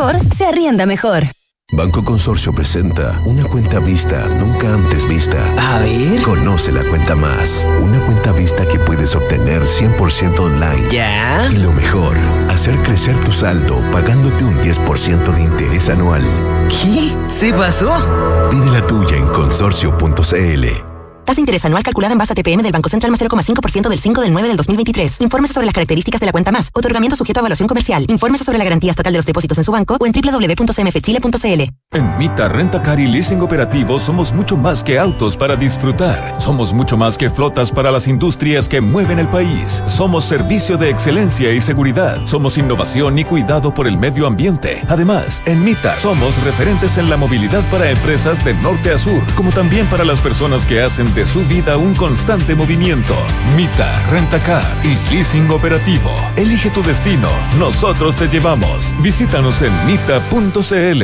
D: se arrienda mejor.
E: Banco Consorcio presenta una cuenta vista nunca antes vista.
F: A ver.
E: Conoce la cuenta más. Una cuenta vista que puedes obtener 100% online.
F: ¿Ya?
E: Y lo mejor, hacer crecer tu saldo pagándote un 10% de interés anual.
F: ¿Qué? ¿Se pasó?
E: Pide la tuya en consorcio.cl.
G: Tasa interés anual calculada en base a TPM del Banco Central más 0,5% del 5 del 9 del 2023. Infórmese sobre las características de la cuenta más. Otorgamiento sujeto a evaluación comercial. Infórmese sobre la garantía estatal de los depósitos en su banco o en www.cmfchile.cl.
H: En Mita Renta Car y Leasing Operativo somos mucho más que autos para disfrutar. Somos mucho más que flotas para las industrias que mueven el país. Somos servicio de excelencia y seguridad. Somos innovación y cuidado por el medio ambiente. Además, en Mita somos referentes en la movilidad para empresas de norte a sur, como también para las personas que hacen de su vida un constante movimiento. Mita, Rentacar y Leasing Operativo. Elige tu destino. Nosotros te llevamos. Visítanos en mita.cl.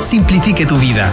I: simplifique tu vida.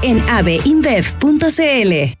D: en aveinbev.cl.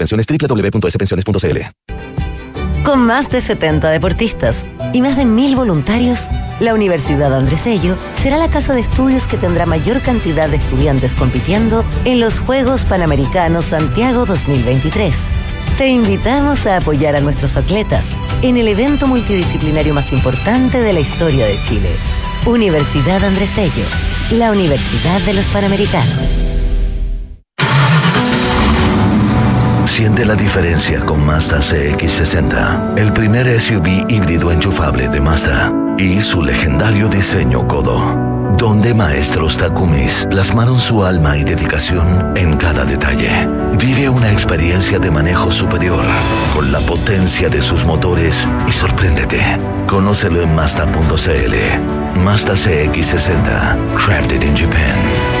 J: Pensiones www.spensiones.cl.
K: Con más de 70 deportistas y más de mil voluntarios, la Universidad Andrés Bello será la casa de estudios que tendrá mayor cantidad de estudiantes compitiendo en los Juegos Panamericanos Santiago 2023. Te invitamos a apoyar a nuestros atletas en el evento multidisciplinario más importante de la historia de Chile. Universidad Andrés Bello, la Universidad de los Panamericanos.
E: Siente la diferencia con Mazda CX60, el primer SUV híbrido enchufable de Mazda y su legendario diseño codo, donde maestros Takumis plasmaron su alma y dedicación en cada detalle. Vive una experiencia de manejo superior con la potencia de sus motores y sorpréndete. Conócelo en Mazda.cl. Mazda CX60, crafted in Japan.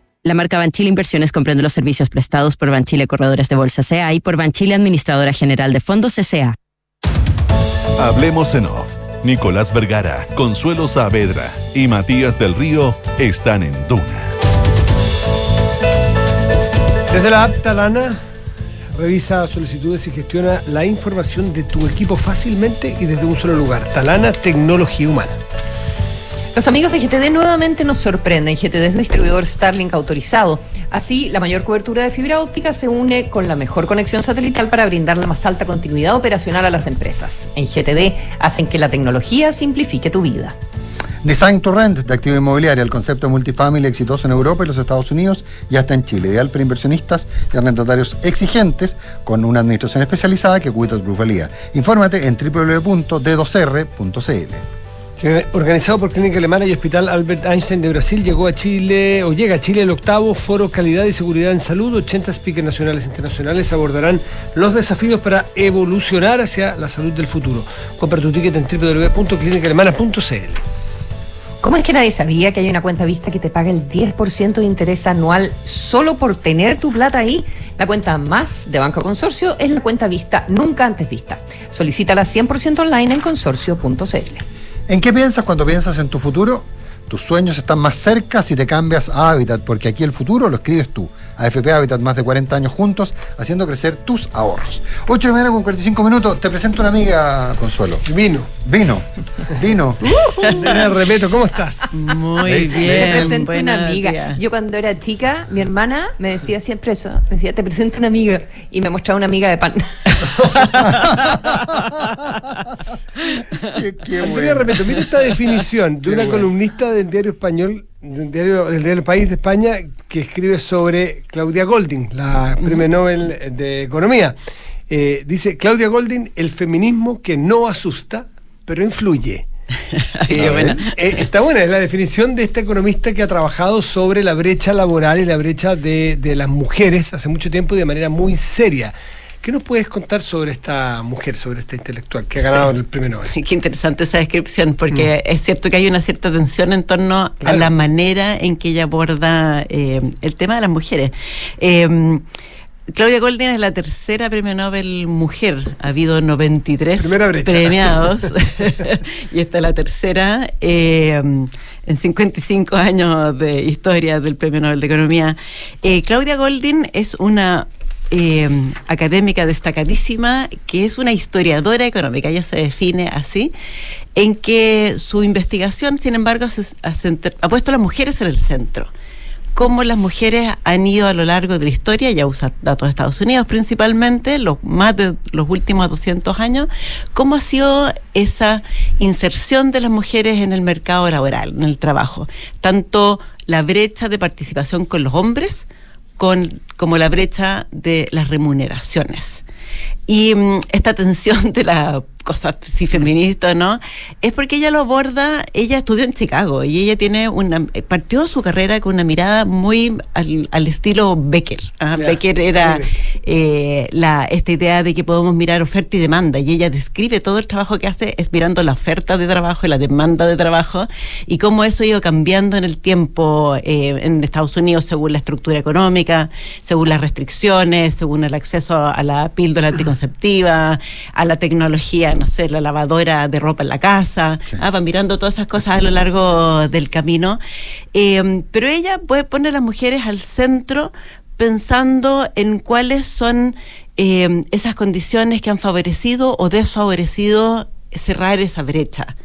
D: La marca Banchile Inversiones comprende los servicios prestados por Banchile Corredores de Bolsa CA y por Banchile Administradora General de Fondos CA.
L: Hablemos en off. Nicolás Vergara, Consuelo Saavedra y Matías del Río están en Duna.
B: Desde la app Talana, revisa solicitudes y gestiona la información de tu equipo fácilmente y desde un solo lugar. Talana Tecnología Humana.
C: Los amigos de GTD nuevamente nos sorprenden. GTD es distribuidor Starlink autorizado. Así, la mayor cobertura de fibra óptica se une con la mejor conexión satelital para brindar la más alta continuidad operacional a las empresas. En GTD hacen que la tecnología simplifique tu vida.
A: Design to Rent de activo inmobiliaria, el concepto multifamily exitoso en Europa y los Estados Unidos y hasta en Chile, ideal para inversionistas y arrendatarios exigentes con una administración especializada que cuida tu plusvalía. Infórmate en www.d2r.cl.
B: Organizado por Clínica Alemana y Hospital Albert Einstein de Brasil, llegó a Chile, o llega a Chile el octavo Foro Calidad y Seguridad en Salud. 80 speakers nacionales e internacionales abordarán los desafíos para evolucionar hacia la salud del futuro. Compra tu ticket en www.clinicalemana.cl.
C: ¿Cómo es que nadie sabía que hay una cuenta vista que te paga el 10% de interés anual solo por tener tu plata ahí? La cuenta más de Banco Consorcio es la cuenta vista nunca antes vista. Solicítala 100% online en consorcio.cl.
A: ¿En qué piensas cuando piensas en tu futuro? Tus sueños están más cerca si te cambias a Habitat, porque aquí el futuro lo escribes tú. AFP Habitat, más de 40 años juntos, haciendo crecer tus ahorros. 8 de mañana con 45 minutos. Te presento una amiga, Consuelo.
B: Vino.
A: Vino. Vino.
B: Repeto, ¿cómo estás?
M: Muy bien.
C: Te presento una amiga. Yo cuando era chica, mi hermana me decía siempre eso. Me decía, te presento una amiga. Y me mostraba una amiga de pan.
B: qué, qué bueno. repeto, mira esta definición de una columnista del diario español del diario, del diario El País de España que escribe sobre Claudia Golding, la premio Nobel de Economía. Eh, dice, Claudia Golding, el feminismo que no asusta, pero influye. Eh, eh, está buena, es la definición de esta economista que ha trabajado sobre la brecha laboral y la brecha de, de las mujeres hace mucho tiempo y de manera muy seria. ¿Qué nos puedes contar sobre esta mujer, sobre esta intelectual que ha ganado el premio Nobel?
M: Qué interesante esa descripción, porque mm. es cierto que hay una cierta tensión en torno a la manera en que ella aborda eh, el tema de las mujeres. Eh, Claudia Golding es la tercera premio Nobel mujer. Ha habido 93 premiados y esta es la tercera eh, en 55 años de historia del premio Nobel de Economía. Claudia Golding es una eh, académica destacadísima, que es una historiadora económica, ella se define así, en que su investigación, sin embargo, ha puesto a las mujeres en el centro. Cómo las mujeres han ido a lo largo de la historia, ya usa datos de Estados Unidos principalmente, los más de los últimos 200 años, cómo ha sido esa inserción de las mujeres en el mercado laboral, en el trabajo, tanto la brecha de participación con los hombres, con como la brecha de las remuneraciones. Y mm, esta tensión de la cosa si feminista no, es porque ella lo aborda, ella estudió en Chicago y ella tiene una, partió su carrera con una mirada muy al, estilo Becker. ¿ah? Becker era eh, la, esta idea de que podemos mirar oferta y demanda y ella describe todo el trabajo que hace es mirando la oferta de trabajo y la demanda de trabajo y cómo eso ha ido cambiando en el tiempo eh, en Estados Unidos según la estructura económica, según las restricciones, según el acceso a la píldora anticonceptiva, a la tecnología no sé, la lavadora de ropa en la casa, ah, van mirando todas esas cosas a lo largo del camino. Eh, pero ella puede poner a las mujeres al centro pensando en cuáles son eh, esas condiciones que han favorecido o desfavorecido cerrar esa brecha.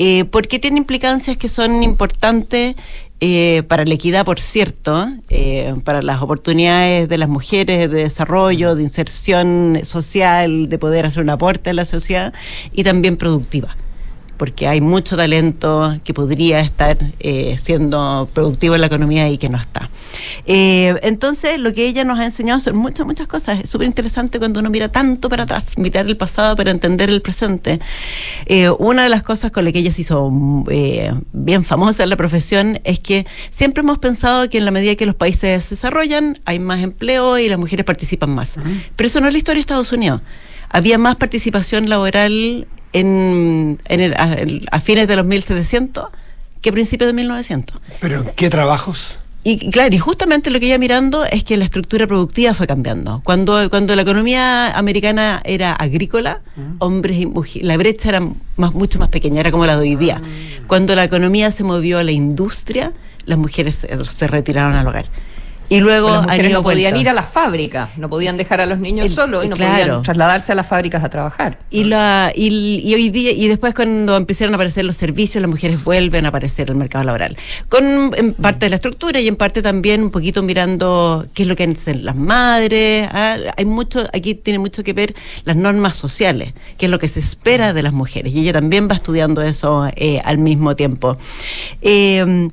M: Eh, porque tiene implicancias que son importantes eh, para la equidad, por cierto, eh, para las oportunidades de las mujeres de desarrollo, de inserción social, de poder hacer un aporte a la sociedad y también productiva. Porque hay mucho talento que podría estar eh, siendo productivo en la economía y que no está. Eh, entonces, lo que ella nos ha enseñado son muchas, muchas cosas. Es súper interesante cuando uno mira tanto para atrás, mirar el pasado para entender el presente. Eh, una de las cosas con las que ella se hizo eh, bien famosa en la profesión es que siempre hemos pensado que en la medida que los países se desarrollan, hay más empleo y las mujeres participan más. Pero eso no es la historia de Estados Unidos. Había más participación laboral en, en el- a, a fines de los 1700 que principios de 1900.
B: ¿Pero qué trabajos?
M: Y claro, y justamente lo que ella mirando es que la estructura productiva fue cambiando. Cuando, cuando la economía americana era agrícola, hombres y mujeres, la brecha era más, mucho más pequeña, era como la de hoy día. Cuando la economía se movió a la industria, las mujeres se, se retiraron al hogar. Y luego
C: Pues no podían ir a las fábricas, no podían dejar a los niños
M: El-
C: solos y no
M: claro.
C: podían trasladarse a las fábricas a trabajar.
M: Y, la, y, y hoy día, y después cuando empezaron a aparecer los servicios, las mujeres vuelven a aparecer en el mercado laboral. Con en parte de la estructura y en parte también un poquito mirando qué es lo que hacen las madres. ah, Hay mucho, aquí tiene mucho que ver las normas sociales, qué es lo que se espera de las mujeres. Y ella también va estudiando eso eh, al mismo tiempo. Eh,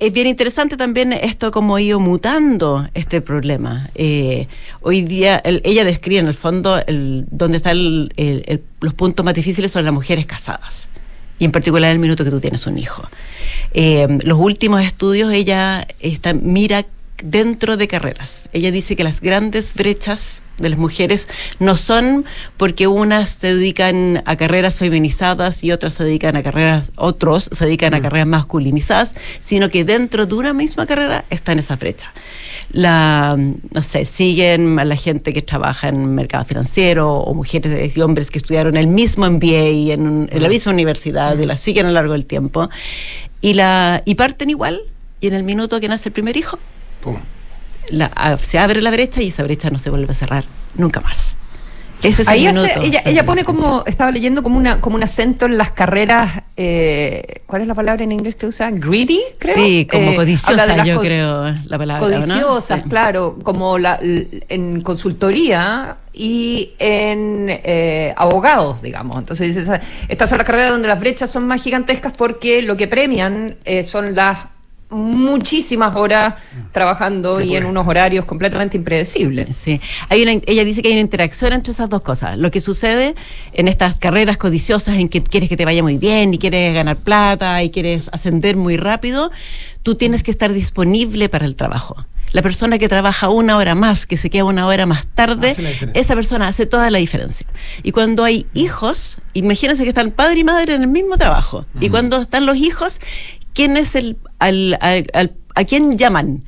M: es bien interesante también esto cómo ha ido mutando este problema. Eh, hoy día el- ella describe en el fondo el, donde están los puntos más difíciles son las mujeres casadas y en particular el minuto que tú tienes un hijo. Eh, los últimos estudios ella está, mira dentro de carreras. Ella dice que las grandes brechas de las mujeres no son porque unas se dedican a carreras feminizadas y otras se dedican a carreras, otros se dedican a carreras masculinizadas, sino que dentro de una misma carrera están esas brechas. La, no sé, siguen a la gente que trabaja en mercado financiero o mujeres y hombres que estudiaron el mismo MBA en, en la misma universidad y la siguen a lo largo del tiempo y, la, y parten igual y en el minuto que nace el primer hijo la- a- se abre la brecha y esa brecha no se vuelve a cerrar nunca más. Ese es
C: Ahí
M: el
C: hace-
M: minuto.
C: ella, ella pone como, estaba leyendo como una como un acento en las carreras, eh, ¿cuál es la palabra en inglés que usa? Greedy, creo.
M: Sí, como
C: Eh,
M: codiciosa, yo
C: co-
M: creo la palabra. ¿no?
C: Codiciosas,
M: Sí.
C: claro, como la, en consultoría y en eh, abogados, digamos. Entonces, dice, estas son las carreras donde las brechas son más gigantescas porque lo que premian eh, son las muchísimas horas trabajando y en unos horarios completamente impredecibles.
M: Sí, hay una, ella dice que hay una interacción entre esas dos cosas. Lo que sucede en estas carreras codiciosas en que quieres que te vaya muy bien y quieres ganar plata y quieres ascender muy rápido, tú tienes que estar disponible para el trabajo. La persona que trabaja una hora más, que se queda una hora más tarde, esa persona hace toda la diferencia. Y cuando hay hijos, imagínense que están padre y madre en el mismo trabajo. Y cuando están los hijos, ¿quién es el al, al- al- a quién llaman?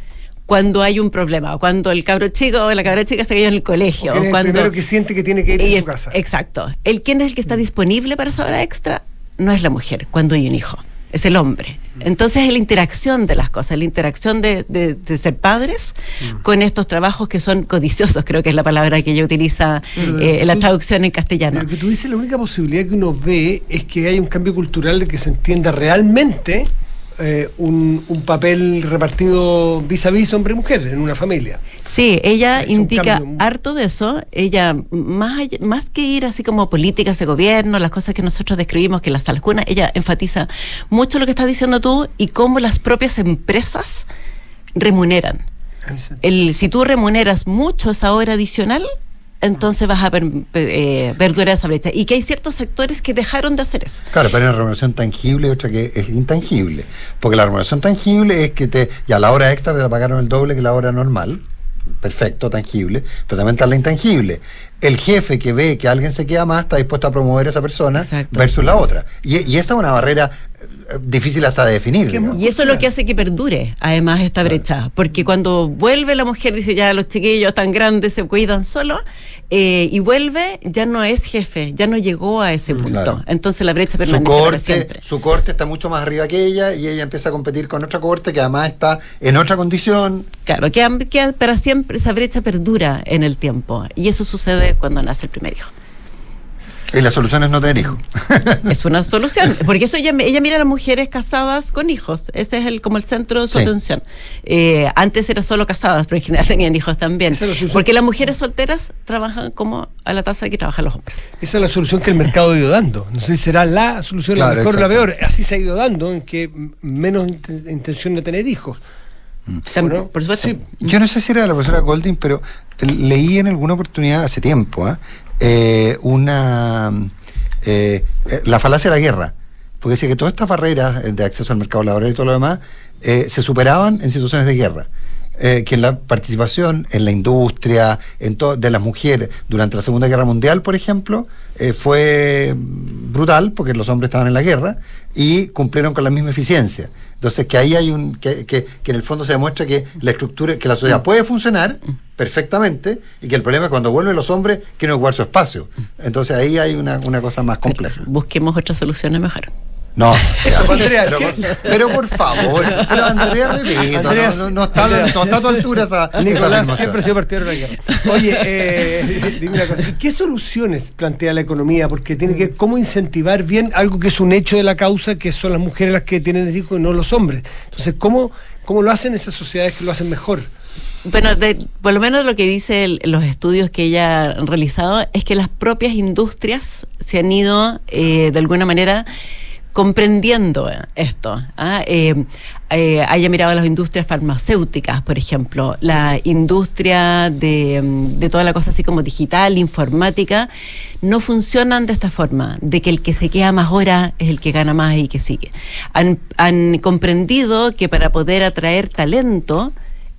M: Cuando hay un problema, cuando el cabro chico o la cabra chica se cayó en el colegio,
B: el primero que siente que tiene que
M: y
B: a su casa.
M: Exacto. El quién es el que está disponible para esa hora extra no es la mujer cuando hay un hijo, es el hombre. Entonces es la interacción de las cosas, la interacción de, de- de ser padres con estos trabajos que son codiciosos, creo que es la palabra que ella utiliza eh, en la traducción en castellano.
B: Lo que tú dices, la única posibilidad que uno ve es que haya un cambio cultural de que se entienda realmente eh, un, un papel repartido vis a vis hombre-mujer en una familia.
M: Sí, ella
B: Es
M: indica
B: cambio
M: harto de eso. Ella, más, más que ir así como políticas de gobierno, las cosas que nosotros describimos, que las salcunas, ella enfatiza mucho lo que estás diciendo tú y cómo las propias empresas remuneran. El, si tú remuneras mucho esa hora adicional, entonces vas a per- eh, perdurar esa brecha. Y que hay ciertos sectores que dejaron de hacer eso.
A: Claro, pero hay una remuneración tangible y otra que es intangible. Porque la remuneración tangible es que te, ya la hora extra te la pagaron el doble que la hora normal. Perfecto, tangible. Pero también está la intangible. El jefe que ve que alguien se queda más está dispuesto a promover a esa persona versus la otra. Y, y esa es una barrera difícil hasta de definir. digamos.
M: Y eso es lo que hace que perdure, además, esta brecha. Porque cuando vuelve la mujer, dice ya los chiquillos tan grandes se cuidan solos, eh, y vuelve, ya no es jefe, ya no llegó a ese punto.
A: Claro.
M: Entonces la brecha
A: Su
M: permanece para
A: corte,
M: siempre.
A: su corte está mucho más arriba que ella y ella empieza a competir con otra corte que además está en otra condición.
M: Claro, que, que para siempre esa brecha perdura en el tiempo. Y eso sucede cuando nace el primer hijo.
A: Y la solución es no tener hijos.
M: es una solución, porque eso ella, ella mira a las mujeres casadas con hijos, ese es el como el centro de su
A: Sí.
M: atención. Eh, antes era solo casadas, pero en general tenían hijos también,
B: es la
M: porque las mujeres solteras trabajan como a la tasa que trabajan los hombres.
B: Esa es la solución que el mercado ha ido dando. No sé si será la solución, la mejor o la peor. Así se ha ido dando, en que menos int- intención de tener hijos.
M: Supuesto.
B: Sí.
A: Yo no sé si era la profesora Golding, pero leí en alguna oportunidad hace tiempo ¿ah? Eh, una eh, eh, la falacia de la guerra, porque decía que todas estas barreras de acceso al mercado laboral y todo lo demás eh, se superaban en situaciones de guerra. Eh, que la participación en la industria en de las mujeres durante la Segunda Guerra Mundial, por ejemplo, eh, fue brutal porque los hombres estaban en la guerra y cumplieron con la misma eficiencia. Entonces, que ahí hay un. que, que- que en el fondo se demuestra que la estructura, que la sociedad puede funcionar perfectamente y que el problema es cuando vuelven los hombres quieren ocupar su espacio. Entonces, ahí hay una, una cosa más compleja.
M: Busquemos otras soluciones mejor.
A: No,
B: Eso, Andrea,
A: pero, por favor, pero Andrea, repito,
B: Andrea,
A: no, no, no está, no está a tu altura esa, esa
B: Nicolás
A: afirmación.
B: siempre ha sido partidario de la guerra. Oye, eh, dime una cosa. ¿y ¿Qué soluciones plantea la economía? Porque tiene que cómo incentivar bien algo que es un hecho de la causa, que son las mujeres las que tienen hijos y no los hombres. Entonces, ¿cómo, cómo lo hacen esas sociedades que lo hacen mejor?
M: Bueno, de- por lo menos lo que dice los estudios que ella ha realizado es que las propias industrias se han ido eh, de alguna manera comprendiendo eh, esto. ¿ah? Eh, eh, haya mirado las industrias farmacéuticas, por ejemplo, la industria de, mm, de toda la cosa así como digital, informática, no funcionan de esta forma, de que el que se queda más horas es el que gana más y que sigue. Han, comprendido que para poder atraer talento,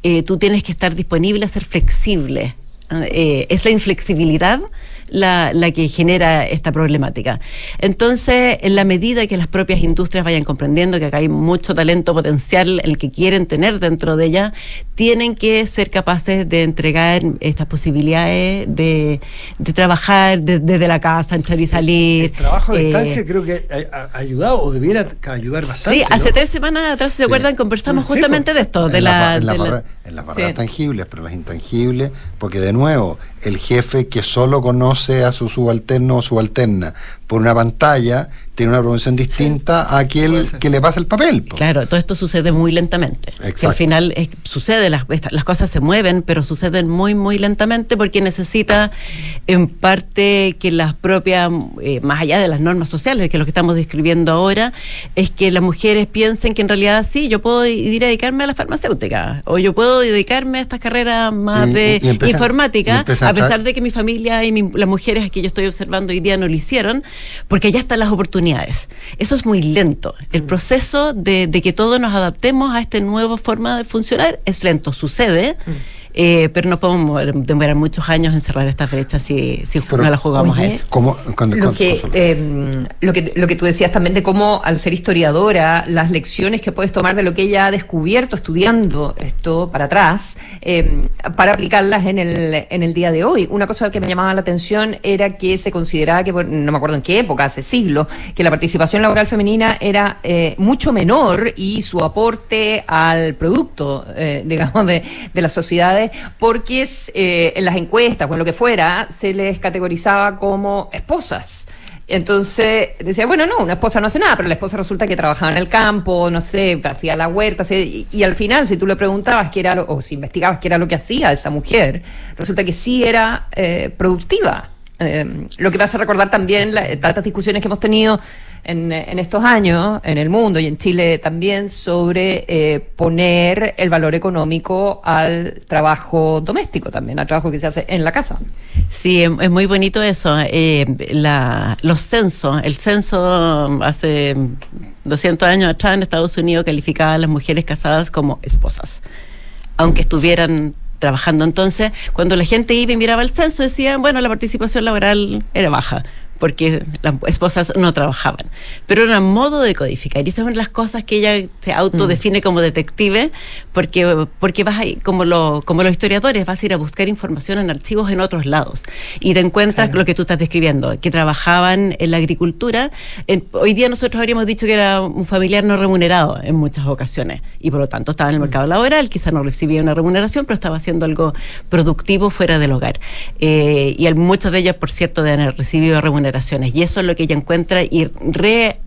M: eh, tú tienes que estar disponible a ser flexible. Eh, es la inflexibilidad la, la que genera esta problemática. Entonces, en la medida que las propias industrias vayan comprendiendo que acá hay mucho talento potencial, el que quieren tener dentro de ella, tienen que ser capaces de entregar estas posibilidades de, de trabajar de- desde la casa, entrar y salir.
B: El trabajo a
M: Eh,
B: distancia creo que ha, ha- ayudado o debiera ayudar bastante.
M: Sí, hace
B: ¿no?
M: tres semanas atrás, ¿se acuerdan? Conversamos
B: Sí,
M: justamente
B: pues,
M: de esto, de
A: en,
M: la...
A: las
M: de la-
A: barreras- en las barreras
M: Sí.
A: tangibles, pero las intangibles, porque de nuevo, el jefe que solo conoce a su subalterno o subalterna por una pantalla tiene una promoción distinta a aquel que le pasa el papel. po.
M: Claro, todo esto sucede muy lentamente. Que al
A: Exacto.
M: final es- sucede, las, cosas se mueven, pero suceden muy, muy lentamente porque necesita en parte que las propias, eh, más allá de las normas sociales, que es lo que estamos describiendo ahora, es que las mujeres piensen que en realidad sí, yo puedo ir a dedicarme a la farmacéutica o yo puedo dedicarme a estas carreras más
A: Y-
M: de
A: y- empiezan-
M: informática,
A: a
M: a pesar de que mi familia y mi- las mujeres que yo estoy observando hoy día no lo hicieron, porque ya están las oportunidades. Eso es muy lento. El proceso de, de que todos nos adaptemos a esta nueva forma de funcionar es lento. Sucede, eh, pero no podemos mover- demorar muchos años en cerrar estas brechas si, si
A: Pero-
M: no la jugamos a
C: Oye,
M: eso.
A: Como, con-
C: Lo que, eh, lo, que, lo que tú decías también de cómo, al ser historiadora, las lecciones que puedes tomar de lo que ella ha descubierto estudiando esto para atrás, eh, para aplicarlas en el, en el día de hoy. Una cosa que me llamaba la atención era que se consideraba que, bueno, no me acuerdo en qué época, hace siglos, que la participación laboral femenina era eh, mucho menor y su aporte al producto, eh, digamos, de, de las sociedades, porque eh, en las encuestas o en lo que fuera, se les categorizaba como esposas. Entonces decía, bueno, no, una esposa no hace nada, pero la esposa resulta que trabajaba en el campo, no sé, hacía la huerta, y al final, si tú le preguntabas qué era lo, o si investigabas qué era lo que hacía esa mujer, resulta que sí era eh, productiva. Eh, lo que te hace recordar también la- tantas discusiones que hemos tenido en, en estos años, en el mundo y en Chile también, sobre eh, poner el valor económico al trabajo doméstico también, al trabajo que se hace en la casa.
M: Sí, es, es muy bonito eso. eh, la- los censos, el censo hace 200 años atrás en Estados Unidos calificaba a las mujeres casadas como esposas, aunque estuvieran trabajando. Entonces, cuando la gente iba y miraba el censo, decían, bueno, la participación laboral era baja porque las esposas no trabajaban. Pero era un modo de codificar. Y esas son las cosas que ella se autodefine como detective, porque, porque vas ahí, como, lo, como los historiadores, vas a ir a buscar información en archivos en otros lados. Y te encuentras lo que tú estás describiendo, que trabajaban en la agricultura. En- hoy día nosotros habríamos dicho que era un familiar no remunerado en muchas ocasiones. Y por lo tanto estaba en el mercado laboral, quizá no recibía una remuneración, pero estaba haciendo algo productivo fuera del hogar. Eh, y el- muchos de ellos, por cierto, deben haber recibido remuneración Y eso es lo que ella encuentra y re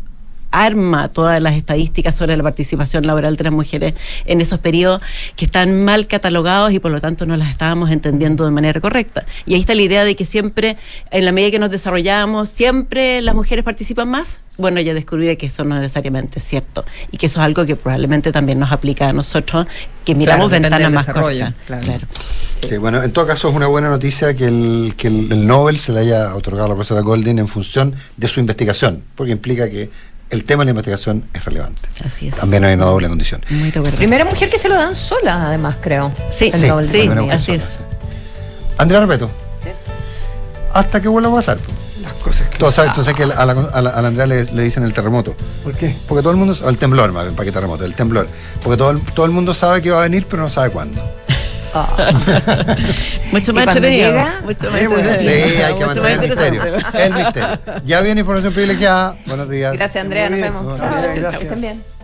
M: arma todas las estadísticas sobre la participación laboral de las mujeres en esos periodos que están mal catalogados y por lo tanto no las estábamos entendiendo de manera correcta. Y ahí está la idea de que siempre, en la medida que nos desarrollamos, siempre las mujeres participan más. Bueno, ella descubrió que eso no necesariamente es cierto y que eso es algo que probablemente también nos aplica a nosotros, que miramos
C: Claro,
M: ventanas más cortas.
C: claro.
M: Claro.
A: Sí, bueno, en todo caso es una buena noticia que el, que el, el Nobel se le haya otorgado a la profesora Goldin en función de su investigación, porque implica que el tema de la investigación es relevante.
M: Así es.
A: También hay una doble condición.
M: Muy de.
C: Primera mujer que se lo dan sola, además, creo.
M: Sí,
A: sí,
M: sí, así es.
A: Andrea Repeto.
C: Sí.
A: Hasta que vuelva a pasar.
B: Las cosas que.
A: Tú sabes, tú sabes que a la, a la- a la Andrea le, le dicen el terremoto.
B: ¿Por qué?
A: Porque todo el mundo, o el temblor, más bien, para que terremoto, el temblor. Porque todo el, todo el mundo sabe que va a venir, pero no sabe cuándo.
M: Mucho
C: ¿Y
M: más entretenido.
C: llega?
M: Mucho más
A: Sí, hay que
M: Mucho
A: mantener el misterio. El misterio. Ya viene información privilegiada. Buenos días.
C: Gracias, Andrea. Nos vemos. Chao.
B: bien,
C: Chao,
B: gracias.